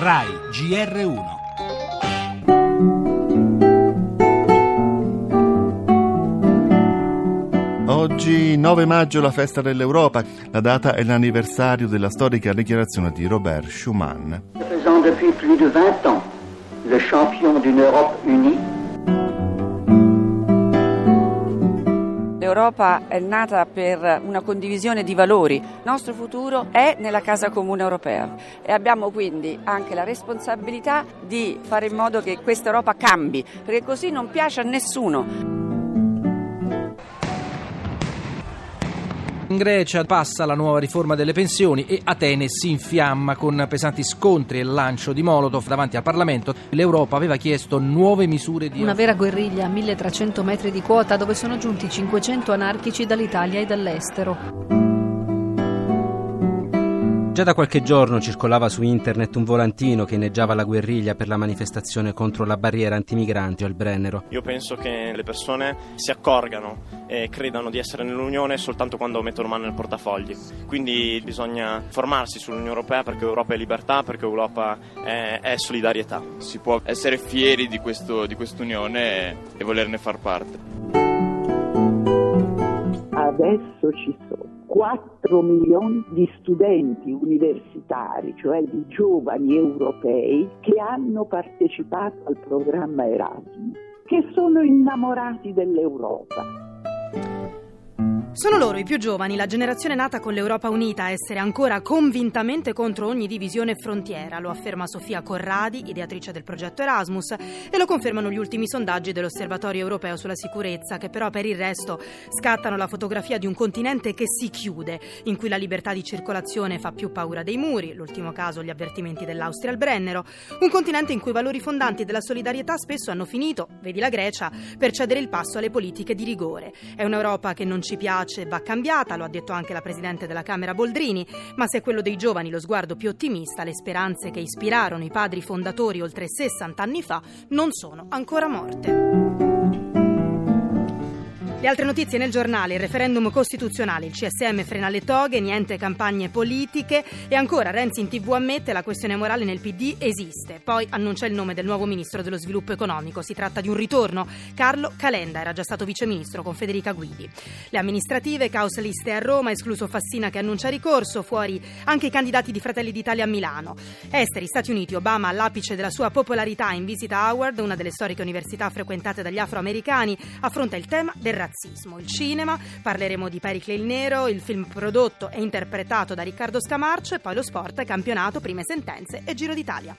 RAI GR1 Oggi 9 maggio la festa dell'Europa, la data è l'anniversario della storica dichiarazione di Robert Schuman. Faisant depuis plus de 20 ans le champion d'une Europe unie, L'Europa è nata per una condivisione di valori. Il nostro futuro è nella casa comune europea e abbiamo quindi anche la responsabilità di fare in modo che questa Europa cambi, perché così non piace a nessuno. In Grecia passa la nuova riforma delle pensioni e Atene si infiamma con pesanti scontri e lancio di Molotov davanti al Parlamento. L'Europa aveva chiesto nuove misure di... Una vera guerriglia a 1300 metri di quota dove sono giunti 500 anarchici dall'Italia e dall'estero. Già da qualche giorno circolava su internet un volantino che inneggiava la guerriglia per la manifestazione contro la barriera antimigranti al Brennero. Io penso che le persone si accorgano e credano di essere nell'Unione soltanto quando mettono mano nel portafogli. Quindi bisogna formarsi sull'Unione Europea perché Europa è libertà, perché Europa è, è solidarietà. Si può essere fieri di, questo, di quest'Unione e volerne far parte. Adesso ci sono 4 milioni di studenti universitari, cioè di giovani europei, che hanno partecipato al programma Erasmus, che sono innamorati dell'Europa sono loro i più giovani, la generazione nata con l'Europa unita, a essere ancora convintamente contro ogni divisione frontiera, lo afferma Sofia Corradi, ideatrice del progetto Erasmus, e lo confermano gli ultimi sondaggi dell'Osservatorio europeo sulla sicurezza, che però per il resto scattano la fotografia di un continente che si chiude, in cui la libertà di circolazione fa più paura dei muri, l'ultimo caso gli avvertimenti dell'Austria al Brennero, un continente in cui i valori fondanti della solidarietà spesso hanno finito, vedi la Grecia, per cedere il passo alle politiche di rigore. È un'Europa che non ci piace pace va cambiata, lo ha detto anche la Presidente della Camera Boldrini, ma se è quello dei giovani lo sguardo più ottimista, le speranze che ispirarono i padri fondatori oltre 60 anni fa non sono ancora morte. Le altre notizie nel giornale, il referendum costituzionale, il CSM frena le toghe, niente campagne politiche e ancora Renzi in tv ammette la questione morale nel PD esiste. Poi annuncia il nome del nuovo ministro dello sviluppo economico. Si tratta di un ritorno. Carlo Calenda era già stato viceministro con Federica Guidi. Le amministrative, caos liste a Roma, escluso Fassina che annuncia ricorso, fuori anche i candidati di Fratelli d'Italia a Milano. Esteri, Stati Uniti, Obama all'apice della sua popolarità in visita a Howard, una delle storiche università frequentate dagli afroamericani, affronta il tema del razzismo razzismo. Il cinema, parleremo di Pericle il Nero, il film prodotto e interpretato da Riccardo Scamarcio e poi lo sport, campionato, prime sentenze e Giro d'Italia.